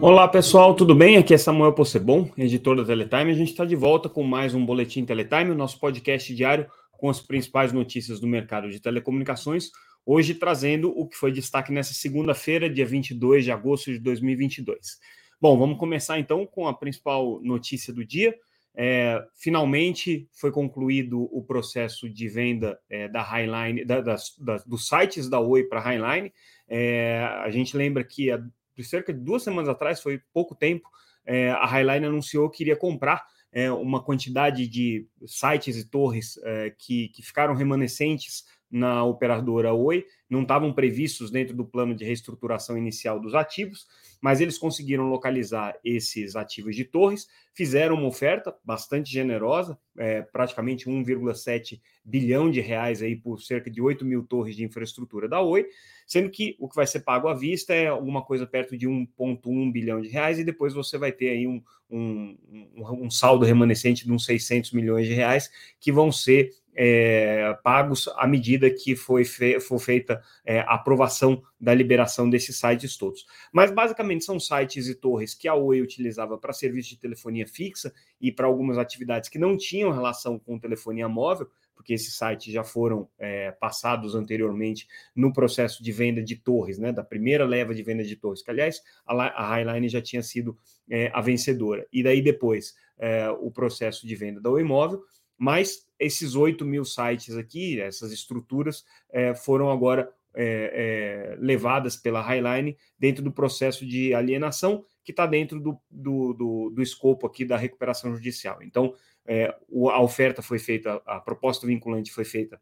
Olá pessoal, tudo bem? Aqui é Samuel Possebon, editor da Teletime. A gente está de volta com mais um Boletim Teletime, o nosso podcast diário com as principais notícias do mercado de telecomunicações. Hoje trazendo o que foi destaque nessa segunda-feira, dia 22 de agosto de 2022. Bom, vamos começar então com a principal notícia do dia. É, finalmente foi concluído o processo de venda é, da Highline, da, das, da, dos sites da Oi para a Highline. É, a gente lembra que a de cerca de duas semanas atrás, foi pouco tempo, é, a Highline anunciou que iria comprar é, uma quantidade de sites e torres é, que, que ficaram remanescentes na operadora Oi, não estavam previstos dentro do plano de reestruturação inicial dos ativos, mas eles conseguiram localizar esses ativos de torres, fizeram uma oferta bastante generosa, é, praticamente 1,7 bilhão de reais aí por cerca de 8 mil torres de infraestrutura da Oi, sendo que o que vai ser pago à vista é alguma coisa perto de 1,1 bilhão de reais, e depois você vai ter aí um, um, um, saldo remanescente de uns 600 milhões de reais que vão ser é, pagos à medida que foi fe for feita é, a aprovação da liberação desses sites todos. Mas basicamente são sites e torres que a Oi utilizava para serviço de telefonia fixa e para algumas atividades que não tinham relação com telefonia móvel, porque esses sites já foram é, passados anteriormente no processo de venda de torres, né, da primeira leva de venda de torres, que aliás a, Highline já tinha sido é, a vencedora. E daí depois é, o processo de venda da Oi Móvel mas esses 8 mil sites aqui, essas estruturas, é, foram agora é, é, levadas pela Highline dentro do processo de alienação que está dentro do, do, do, do, escopo aqui da recuperação judicial. Então, é, a oferta foi feita, a proposta vinculante foi feita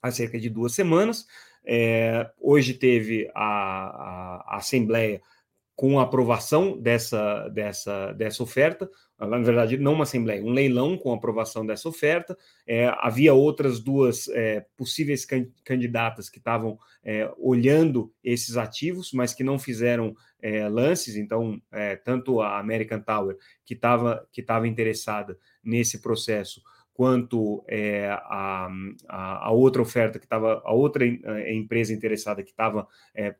há cerca de duas semanas. É, hoje teve a, a, a Assembleia com a aprovação dessa, dessa, dessa oferta, na verdade, não uma assembleia, um leilão com aprovação dessa oferta. É, havia outras duas é, possíveis can candidatas que estavam é, olhando esses ativos, mas que não fizeram é, lances. Então, é, tanto a American Tower, que estava que tava interessada nesse processo, quanto é, a, a, a, outra oferta que estava, a outra é, empresa interessada que estava é,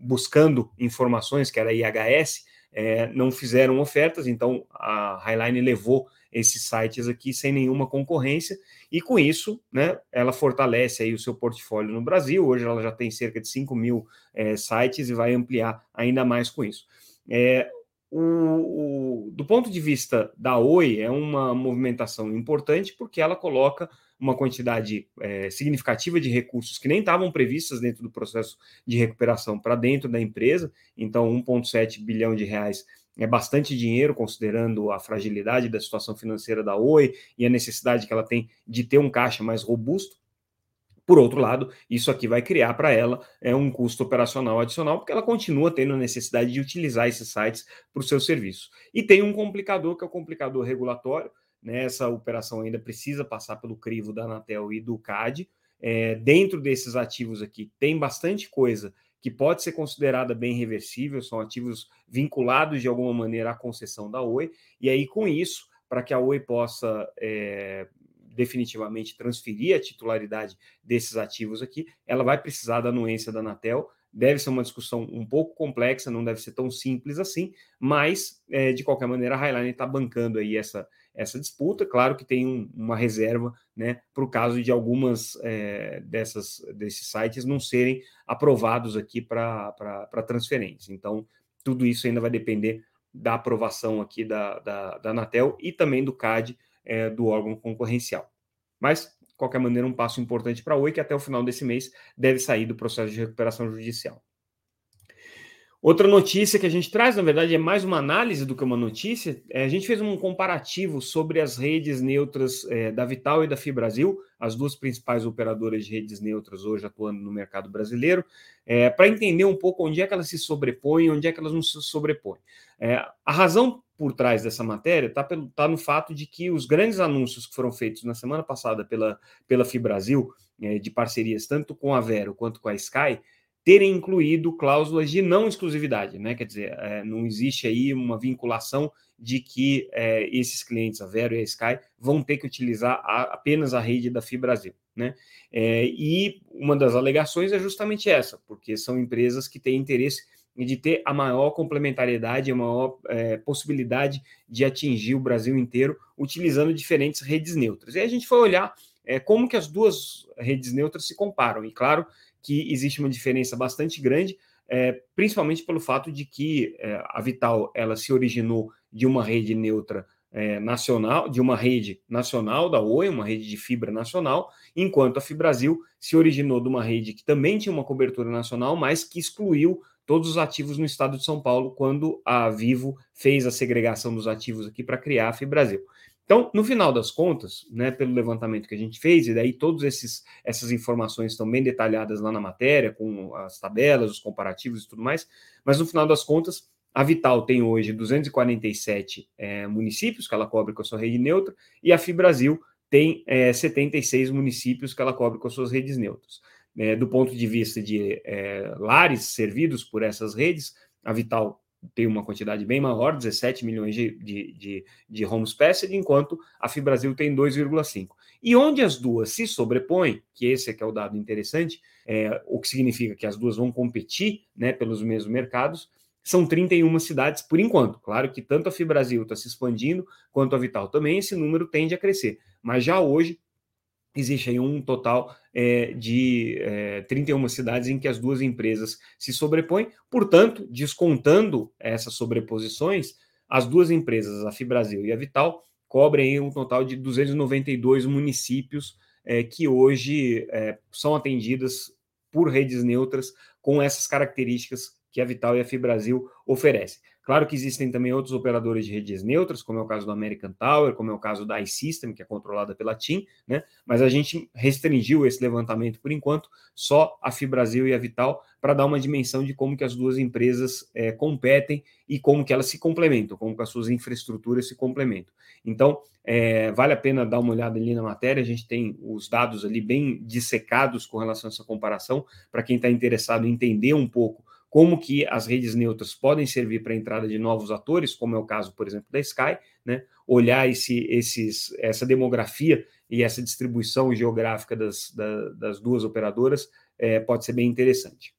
buscando informações, que era a IHS, é, não fizeram ofertas, então a Highline levou esses sites aqui sem nenhuma concorrência, e com isso, né, ela fortalece aí o seu portfólio no Brasil, hoje ela já tem cerca de 5 mil é, sites e vai ampliar ainda mais com isso. É, o, o, do ponto de vista da Oi, é uma movimentação importante porque ela coloca uma quantidade é, significativa de recursos que nem estavam previstas dentro do processo de recuperação para dentro da empresa. Então, 1,7 bilhão de reais é bastante dinheiro, considerando a fragilidade da situação financeira da Oi e a necessidade que ela tem de ter um caixa mais robusto. Por outro lado, isso aqui vai criar para ela é um custo operacional adicional, porque ela continua tendo a necessidade de utilizar esses sites para o seu serviço. E tem um complicador, que é o complicador regulatório. Né? Essa operação ainda precisa passar pelo crivo da Anatel e do CAD. É, dentro desses ativos aqui, tem bastante coisa que pode ser considerada bem reversível, são ativos vinculados de alguma maneira à concessão da Oi, e aí com isso, para que a Oi possa é, definitivamente transferir a titularidade desses ativos aqui, ela vai precisar da anuência da Anatel. Deve ser uma discussão um pouco complexa, não deve ser tão simples assim, mas é, de qualquer maneira a Highline está bancando aí essa, essa disputa. Claro que tem um, uma reserva né, para o caso de algumas é, dessas, desses sites não serem aprovados aqui para transferência. Então, tudo isso ainda vai depender da aprovação aqui da, da, da Anatel e também do CAD é, do órgão concorrencial. Mas, de qualquer maneira, um passo importante para a Oi, que até o final desse mês deve sair do processo de recuperação judicial. Outra notícia que a gente traz, na verdade, é mais uma análise do que uma notícia. É, a gente fez um comparativo sobre as redes neutras é, da Vital e da Fibrasil, as duas principais operadoras de redes neutras hoje atuando no mercado brasileiro, é, para entender um pouco onde é que elas se sobrepõem, onde é que elas não se sobrepõem. É, a razão por trás dessa matéria está tá no fato de que os grandes anúncios que foram feitos na semana passada pela, pela Fibrasil, é, de parcerias tanto com a Vero quanto com a Sky, terem incluído cláusulas de não exclusividade, né? Quer dizer, é, não existe aí uma vinculação de que é, esses clientes, a Vero e a Sky, vão ter que utilizar a, apenas a rede da Fibrasil, né? É, e uma das alegações é justamente essa, porque são empresas que têm interesse de ter a maior complementariedade, a maior é, possibilidade de atingir o Brasil inteiro utilizando diferentes redes neutras. E a gente foi olhar é, como que as duas redes neutras se comparam. E claro que existe uma diferença bastante grande, é, principalmente pelo fato de que é, a Vital ela se originou de uma rede neutra é, nacional, de uma rede nacional da Oi, uma rede de fibra nacional, enquanto a Fibrasil se originou de uma rede que também tinha uma cobertura nacional, mas que excluiu todos os ativos no estado de São Paulo quando a Vivo fez a segregação dos ativos aqui para criar a Fibrasil. Então, no final das contas, né, pelo levantamento que a gente fez, e daí todas essas informações estão bem detalhadas lá na matéria, com as tabelas, os comparativos e tudo mais, mas no final das contas, a Vital tem hoje 247 é, municípios que ela cobre com a sua rede neutra, e a Fibrasil tem é, 76 municípios que ela cobre com as suas redes neutras. É, do ponto de vista de é, lares servidos por essas redes, a Vital tem uma quantidade bem maior, 17 milhões de, de, de, de homes passed, enquanto a Fibrasil tem 2,5. E onde as duas se sobrepõem, que esse é que é o dado interessante, é, o que significa que as duas vão competir né, pelos mesmos mercados, são 31 cidades por enquanto. Claro que tanto a Fibrasil está se expandindo, quanto a Vital também, esse número tende a crescer. Mas já hoje existe aí um total é, de é, 31 cidades em que as duas empresas se sobrepõem. Portanto, descontando essas sobreposições, as duas empresas, a Fibrasil e a Vital, cobrem um total de 292 municípios é, que hoje são atendidas por redes neutras com essas características que a Vital e a Fibrasil oferecem. Claro que existem também outros operadores de redes neutras, como é o caso do American Tower, como é o caso da iSystem, que é controlada pela TIM, né? Mas a gente restringiu esse levantamento por enquanto só a Fibrasil e a Vital para dar uma dimensão de como que as duas empresas é, competem e como que elas se complementam, como que as suas infraestruturas se complementam. Então, é, vale a pena dar uma olhada ali na matéria, a gente tem os dados ali bem dissecados com relação a essa comparação, para quem está interessado em entender um pouco como que as redes neutras podem servir para a entrada de novos atores, como é o caso, por exemplo, da Sky, né? olhar esse, esses, essa demografia e essa distribuição geográfica das, da, das duas operadoras é, pode ser bem interessante.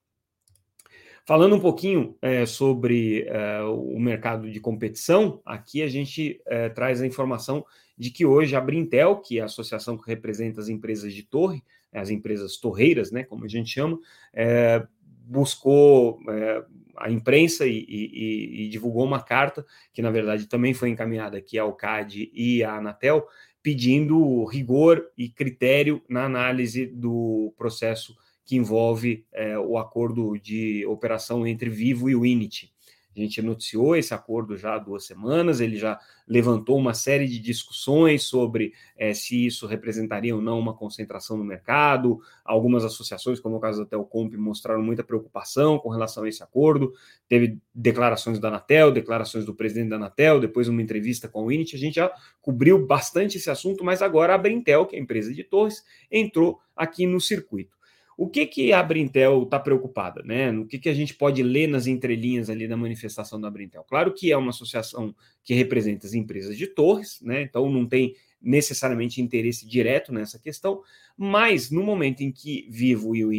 Falando um pouquinho é, sobre é, o mercado de competição, aqui a gente é, traz a informação de que hoje a Brintel, que é a associação que representa as empresas de torre, as empresas torreiras, né, como a gente chama, é, buscou é, a imprensa e, e, e, divulgou uma carta, que na verdade também foi encaminhada aqui ao CAD e à Anatel, pedindo rigor e critério na análise do processo que envolve é, o acordo de operação entre Vivo e o Init. A gente noticiou esse acordo já há duas semanas, ele já levantou uma série de discussões sobre é, se isso representaria ou não uma concentração no mercado. Algumas associações, como o caso da Telcomp, mostraram muita preocupação com relação a esse acordo. Teve declarações da Anatel, declarações do presidente da Anatel, depois uma entrevista com o Init. A gente já cobriu bastante esse assunto, mas agora a Brintel, que é a empresa de torres, entrou aqui no circuito. O que, que a Brintel está preocupada? Né? No que, que a gente pode ler nas entrelinhas ali da manifestação da Brintel? Claro que é uma associação que representa as empresas de torres, né? então não tem necessariamente interesse direto nessa questão, mas no momento em que Vivo e o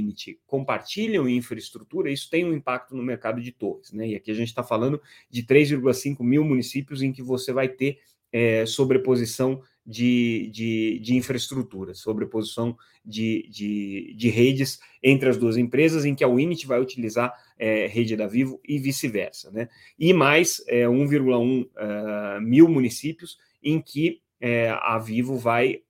compartilham infraestrutura, isso tem um impacto no mercado de torres. Né? E aqui a gente está falando de 3,5 mil municípios em que você vai ter é, sobreposição de, de, de infraestrutura, sobreposição de, de, de, redes entre as duas empresas, em que a Winit vai utilizar é, rede da Vivo e vice-versa. Né? E mais é, 1,1 uh, mil municípios em que é, a Vivo vai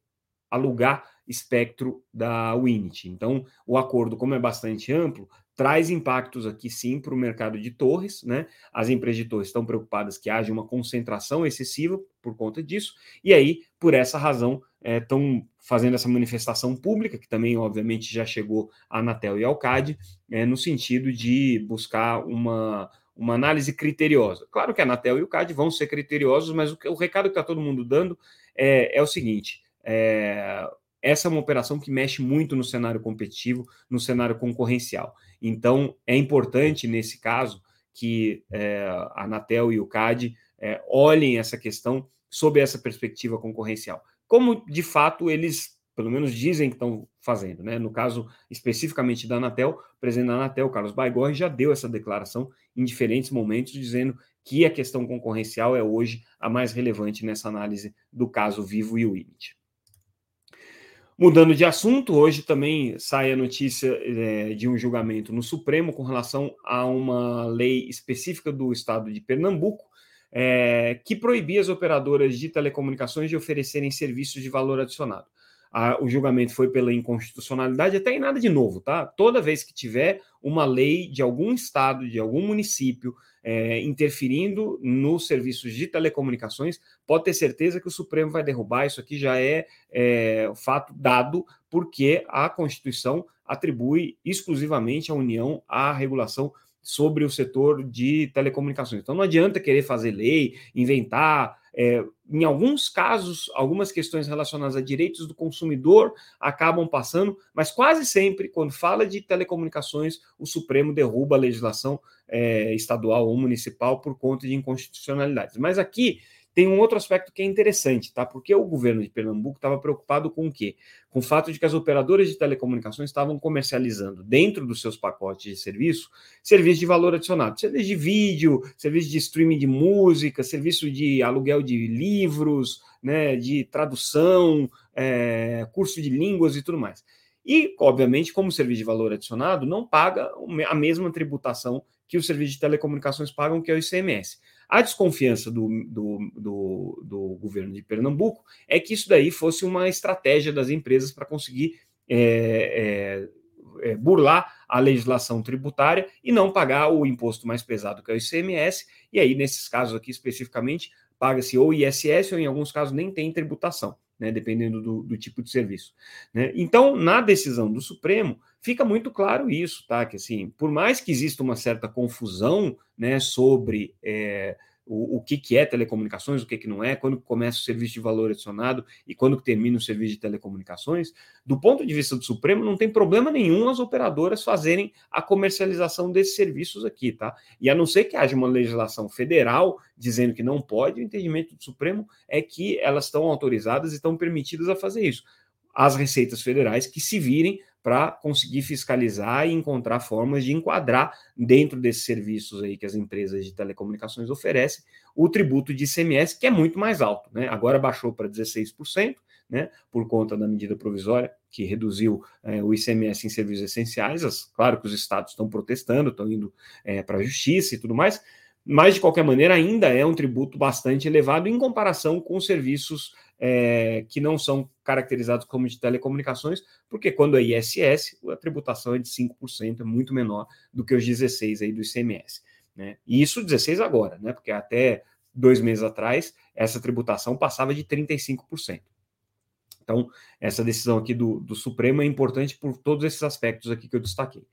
alugar espectro da Winit. Então, o acordo, como é bastante amplo, traz impactos aqui sim para o mercado de torres, né? As empresas de torres estão preocupadas que haja uma concentração excessiva por conta disso, e aí, por essa razão, estão é, fazendo essa manifestação pública, que também, obviamente, já chegou à Anatel e ao CAD, é, no sentido de buscar uma, uma análise criteriosa. Claro que a Anatel e o CAD vão ser criteriosos, mas o, o recado que está todo mundo dando é, é o seguinte: é, essa é uma operação que mexe muito no cenário competitivo, no cenário concorrencial. Então, é importante, nesse caso, que é, a Anatel e o CAD é, olhem essa questão sob essa perspectiva concorrencial. Como, de fato, eles pelo menos dizem que estão fazendo. Né? No caso especificamente da Anatel, o presidente da Anatel, Carlos Baigorre, já deu essa declaração em diferentes momentos, dizendo que a questão concorrencial é hoje a mais relevante nessa análise do caso Vivo e o Imit. Mudando de assunto, hoje também sai a notícia é, de um julgamento no Supremo com relação a uma lei específica do estado de Pernambuco, é, que proibia as operadoras de telecomunicações de oferecerem serviços de valor adicionado. A, o julgamento foi pela inconstitucionalidade, até em nada de novo, tá? Toda vez que tiver uma lei de algum estado, de algum município, é, interferindo nos serviços de telecomunicações, pode ter certeza que o Supremo vai derrubar. Isso aqui já é, é fato dado, porque a Constituição atribui exclusivamente à União a regulação sobre o setor de telecomunicações. Então não adianta querer fazer lei, inventar. É, em alguns casos, algumas questões relacionadas a direitos do consumidor acabam passando, mas quase sempre, quando fala de telecomunicações, o Supremo derruba a legislação é, estadual ou municipal por conta de inconstitucionalidades. Mas aqui tem um outro aspecto que é interessante, tá? Porque o governo de Pernambuco estava preocupado com o quê? Com o fato de que as operadoras de telecomunicações estavam comercializando dentro dos seus pacotes de serviço, serviço de valor adicionado, serviço de vídeo, serviço de streaming de música, serviço de aluguel de livros, né, de tradução, é, curso de línguas e tudo mais. E, obviamente, como serviço de valor adicionado, não paga a mesma tributação que os serviços de telecomunicações pagam, que é o ICMS. A desconfiança do, do, do, do, governo de Pernambuco é que isso daí fosse uma estratégia das empresas para conseguir é, é, é, burlar a legislação tributária e não pagar o imposto mais pesado, que é o ICMS, e aí, nesses casos aqui especificamente, paga-se ou ISS ou, em alguns casos, nem tem tributação. Né, dependendo do, do, tipo de serviço. Né? Então, na decisão do Supremo, fica muito claro isso, tá? Que assim, por mais que exista uma certa confusão né, sobre é, o, o que, que é telecomunicações, o que, que não é, quando começa o serviço de valor adicionado e quando termina o serviço de telecomunicações, do ponto de vista do Supremo, não tem problema nenhum as operadoras fazerem a comercialização desses serviços aqui, tá? E a não ser que haja uma legislação federal dizendo que não pode, o entendimento do Supremo é que elas estão autorizadas e estão permitidas a fazer isso. As receitas federais que se virem para conseguir fiscalizar e encontrar formas de enquadrar dentro desses serviços aí que as empresas de telecomunicações oferecem o tributo de ICMS, que é muito mais alto, né? Agora baixou para 16%, né? Por conta da medida provisória que reduziu é, o ICMS em serviços essenciais. As, claro que os estados estão protestando, estão indo é, para a justiça e tudo mais, mas de qualquer maneira ainda é um tributo bastante elevado em comparação com os serviços é, que não são caracterizados como de telecomunicações, porque quando é ISS, a tributação é de 5%, é muito menor do que os 16% aí do ICMS. Né? E isso 16 agora, né? porque até dois meses atrás, essa tributação passava de 35%. Então, essa decisão aqui do, do Supremo é importante por todos esses aspectos aqui que eu destaquei.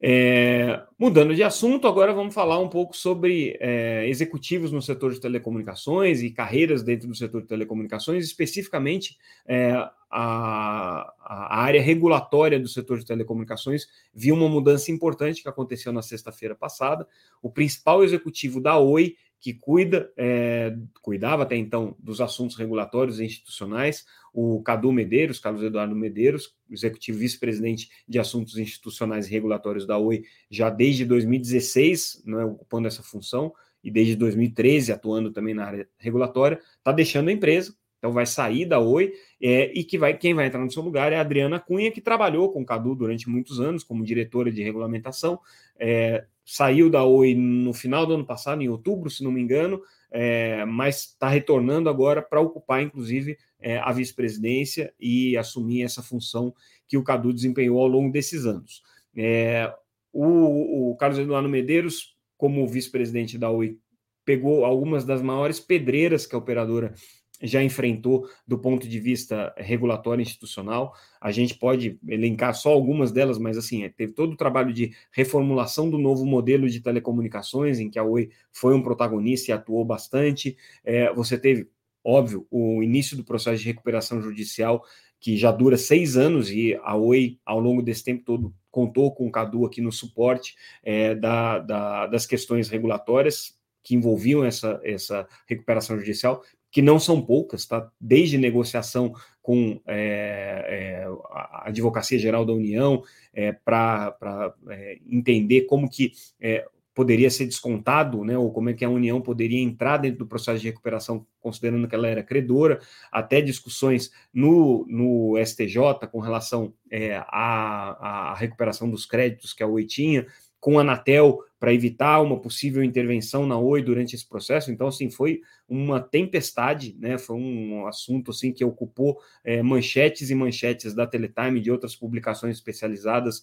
É, mudando de assunto, agora vamos falar um pouco sobre é, executivos no setor de telecomunicações e carreiras dentro do setor de telecomunicações, especificamente é, a, a, área regulatória do setor de telecomunicações viu uma mudança importante que aconteceu na sexta-feira passada. O principal executivo da Oi, que cuida, é, cuidava até então dos assuntos regulatórios e institucionais, o Cadu Medeiros, Carlos Eduardo Medeiros, executivo vice-presidente de assuntos institucionais e regulatórios da Oi, já desde 2016, né, ocupando essa função, e desde 2013 atuando também na área regulatória, está deixando a empresa, então vai sair da Oi, é, e que vai, quem vai entrar no seu lugar é a Adriana Cunha, que trabalhou com o Cadu durante muitos anos como diretora de regulamentação, é, saiu da Oi no final do ano passado, em outubro, se não me engano, é, mas está retornando agora para ocupar, inclusive, é, a vice-presidência e assumir essa função que o Cadu desempenhou ao longo desses anos. É, o, o, Carlos Eduardo Medeiros, como vice-presidente da Oi, pegou algumas das maiores pedreiras que a operadora já enfrentou do ponto de vista regulatório institucional. A gente pode elencar só algumas delas, mas assim, é, teve todo o trabalho de reformulação do novo modelo de telecomunicações, em que a Oi foi um protagonista e atuou bastante. É, você teve, óbvio, o início do processo de recuperação judicial, que já dura seis anos, e a Oi, ao longo desse tempo todo, contou com o Cadu aqui no suporte é, da, da, das questões regulatórias que envolviam essa, essa recuperação judicial, que não são poucas, tá? Desde negociação com é, é, a Advocacia Geral da União é, para é, entender como que é, poderia ser descontado, né, ou como é que a União poderia entrar dentro do processo de recuperação, considerando que ela era credora, até discussões no, no STJ com relação é, à, recuperação dos créditos que a Oi tinha, com a Anatel para evitar uma possível intervenção na Oi durante esse processo. Então, assim, foi uma tempestade, né? Foi um assunto assim que ocupou é, manchetes e manchetes da Teletime e de outras publicações especializadas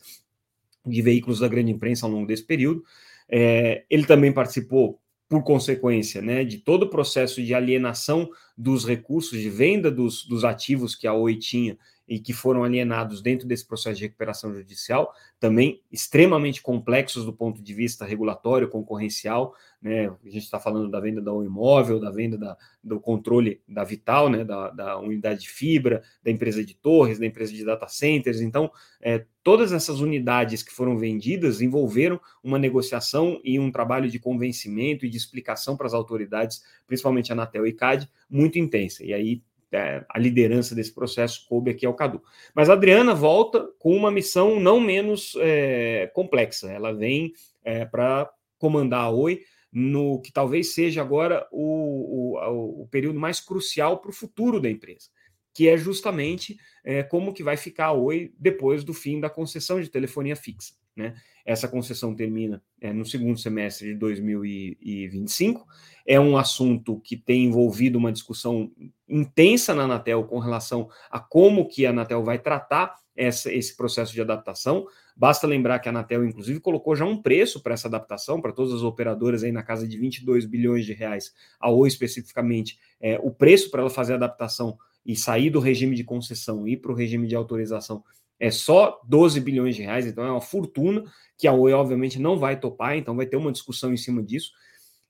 de veículos da grande imprensa ao longo desse período. É, ele também participou, por consequência, né, de todo o processo de alienação dos recursos, de venda dos, dos ativos que a Oi tinha e que foram alienados dentro desse processo de recuperação judicial, também extremamente complexos do ponto de vista regulatório, concorrencial, né? A gente está falando da venda da um imóvel, da venda da, do controle da Vital, né? Da, da, unidade de fibra, da empresa de torres, da empresa de data centers. Então, é, todas essas unidades que foram vendidas envolveram uma negociação e um trabalho de convencimento e de explicação para as autoridades, principalmente a Anatel e CAD, muito intensa. E aí é, a liderança desse processo coube aqui ao Cadu. Mas a Adriana volta com uma missão não menos é, complexa. Ela vem é, para comandar a Oi no que talvez seja agora o, o, o período mais crucial para o futuro da empresa, que é justamente é, como que vai ficar a Oi depois do fim da concessão de telefonia fixa. Né? Essa concessão termina é, no segundo semestre de 2025. É um assunto que tem envolvido uma discussão intensa na Anatel com relação a como que a Anatel vai tratar essa, esse processo de adaptação. Basta lembrar que a Anatel, inclusive, colocou já um preço para essa adaptação, para todas as operadoras aí na casa de 22 bilhões de reais, a Oi especificamente, é, o preço para ela fazer a adaptação e sair do regime de concessão e ir para o regime de autorização é só 12 bilhões de reais, então é uma fortuna que a Oi, obviamente, não vai topar, então vai ter uma discussão em cima disso.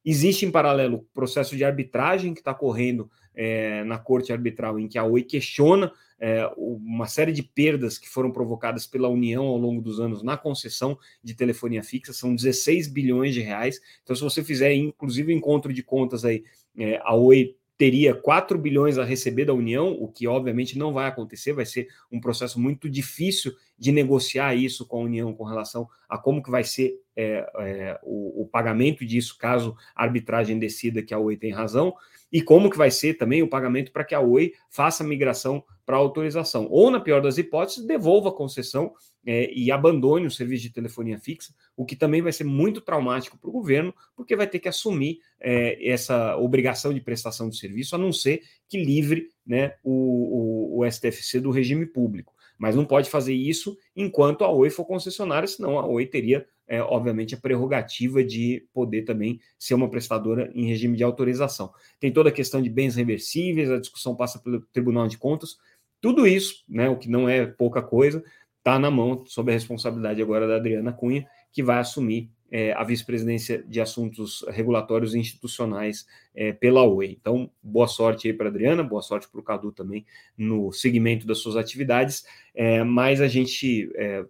Existe, em paralelo, o processo de arbitragem que está correndo é, na corte arbitral, em que a Oi questiona é, uma série de perdas que foram provocadas pela União ao longo dos anos na concessão de telefonia fixa, são 16 bilhões de reais. Então, se você fizer, inclusive, encontro de contas aí, é, a Oi teria 4 bilhões a receber da União, o que obviamente não vai acontecer, vai ser um processo muito difícil de negociar isso com a União com relação a como que vai ser é, é, o, o, pagamento disso, caso a arbitragem decida que a Oi tem razão, e como que vai ser também o pagamento para que a Oi faça a migração para autorização. Ou, na pior das hipóteses, devolva a concessão é, e abandone o serviço de telefonia fixa, o que também vai ser muito traumático para o governo, porque vai ter que assumir é, essa obrigação de prestação de serviço, a não ser que livre né, o, o, o STFC do regime público. Mas não pode fazer isso enquanto a Oi for concessionária, senão a Oi teria, é, obviamente, a prerrogativa de poder também ser uma prestadora em regime de autorização. Tem toda a questão de bens reversíveis, a discussão passa pelo Tribunal de Contas, tudo isso, né, o que não é pouca coisa, está na mão, sob a responsabilidade agora da Adriana Cunha, que vai assumir é, a vice-presidência de assuntos regulatórios e institucionais é, pela Oi. Então, boa sorte aí para Adriana, boa sorte para o Cadu também no segmento das suas atividades, é, mas a gente é,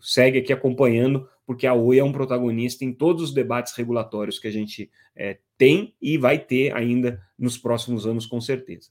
segue aqui acompanhando, porque a Oi é um protagonista em todos os debates regulatórios que a gente é, tem e vai ter ainda nos próximos anos, com certeza.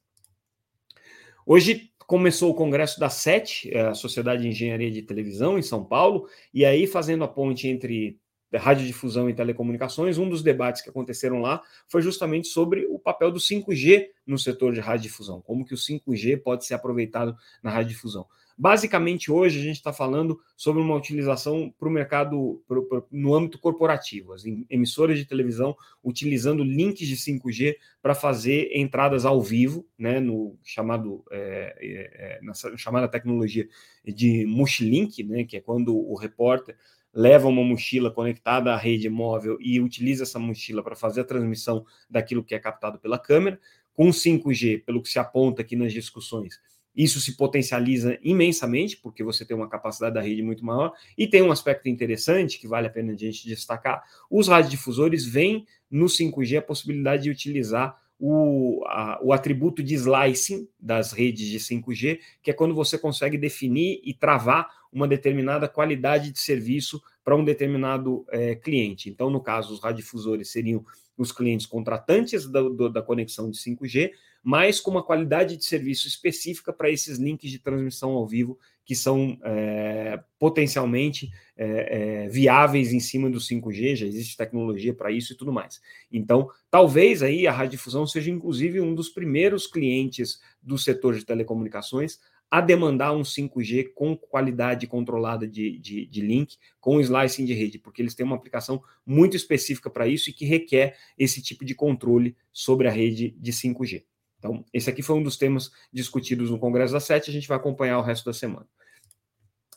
Hoje começou o congresso da SET, é, a Sociedade de Engenharia de Televisão, em São Paulo, e aí fazendo a ponte entre radiodifusão e telecomunicações, um dos debates que aconteceram lá foi justamente sobre o papel do 5G no setor de radiodifusão, como que o 5G pode ser aproveitado na radiodifusão. Basicamente, hoje a gente está falando sobre uma utilização para o mercado pro, pro, no âmbito corporativo, as emissoras de televisão utilizando links de 5G para fazer entradas ao vivo, né, no chamado é, é, é, na chamada tecnologia de Mushlink, né, que é quando o repórter leva uma mochila conectada à rede móvel e utiliza essa mochila para fazer a transmissão daquilo que é captado pela câmera. Com 5G, pelo que se aponta aqui nas discussões, isso se potencializa imensamente, porque você tem uma capacidade da rede muito maior, e tem um aspecto interessante que vale a pena a gente destacar: os radiodifusores veem no 5G a possibilidade de utilizar o, a, o atributo de slicing das redes de 5G, que é quando você consegue definir e travar uma determinada qualidade de serviço para um determinado é, cliente. Então, no caso, os radiodifusores seriam os clientes contratantes da, do, da conexão de 5G, mas com uma qualidade de serviço específica para esses links de transmissão ao vivo que são é, potencialmente é, viáveis em cima do 5G, já existe tecnologia para isso e tudo mais. Então, talvez aí a radiodifusão seja inclusive um dos primeiros clientes do setor de telecomunicações a demandar um 5G com qualidade controlada de, de, de, link, com slicing de rede, porque eles têm uma aplicação muito específica para isso e que requer esse tipo de controle sobre a rede de 5G. Então, esse aqui foi um dos temas discutidos no Congresso da Sete, a gente vai acompanhar o resto da semana.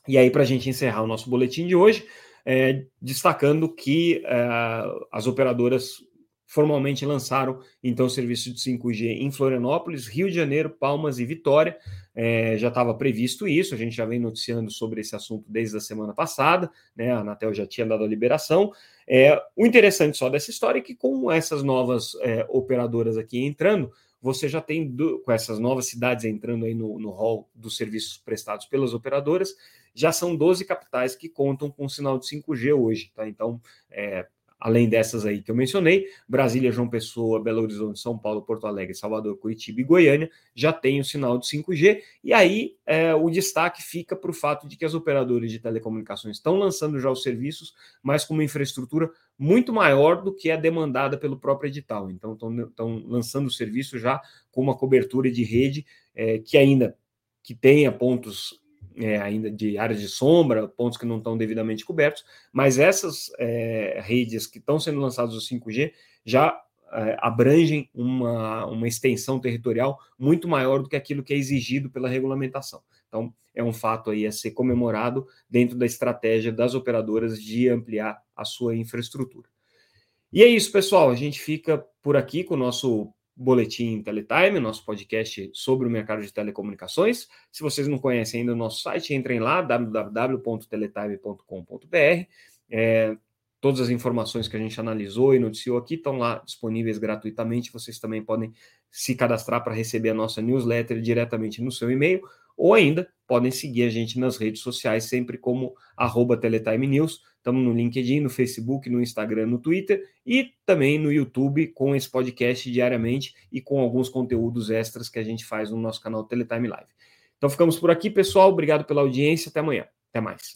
E aí, para a gente encerrar o nosso boletim de hoje, é, destacando que é, as operadoras formalmente lançaram então o serviço de 5G em Florianópolis, Rio de Janeiro, Palmas e Vitória. É, já estava previsto isso, a gente já vem noticiando sobre esse assunto desde a semana passada, né? A Anatel já tinha dado a liberação. É, o interessante só dessa história é que com essas novas é, operadoras aqui entrando, você já tem, do, com essas novas cidades entrando aí no, no hall dos serviços prestados pelas operadoras, já são 12 capitais que contam com sinal de 5G hoje, tá? Então, é, além dessas aí que eu mencionei, Brasília, João Pessoa, Belo Horizonte, São Paulo, Porto Alegre, Salvador, Curitiba e Goiânia já tem o sinal de 5G, e aí é, o destaque fica para o fato de que as operadoras de telecomunicações estão lançando já os serviços, mas com uma infraestrutura muito maior do que a demandada pelo próprio edital. Então, estão lançando o serviço já com uma cobertura de rede é, que ainda que tenha pontos é, ainda de áreas de sombra, pontos que não estão devidamente cobertos, mas essas é, redes que estão sendo lançadas o 5G já é, abrangem uma, uma extensão territorial muito maior do que aquilo que é exigido pela regulamentação. Então, é um fato aí a ser comemorado dentro da estratégia das operadoras de ampliar a sua infraestrutura. E é isso, pessoal. A gente fica por aqui com o nosso Boletim Teletime, nosso podcast sobre o mercado de telecomunicações. Se vocês não conhecem ainda o nosso site, entrem lá, www.teletime.com.br. É, todas as informações que a gente analisou e noticiou aqui estão lá disponíveis gratuitamente. Vocês também podem se cadastrar para receber a nossa newsletter diretamente no seu e-mail, ou ainda podem seguir a gente nas redes sociais, sempre como arroba Teletime News. Estamos no LinkedIn, no Facebook, no Instagram, no Twitter e também no YouTube com esse podcast diariamente e com alguns conteúdos extras que a gente faz no nosso canal Teletime Live. Então ficamos por aqui, pessoal. Obrigado pela audiência. Até amanhã. Até mais.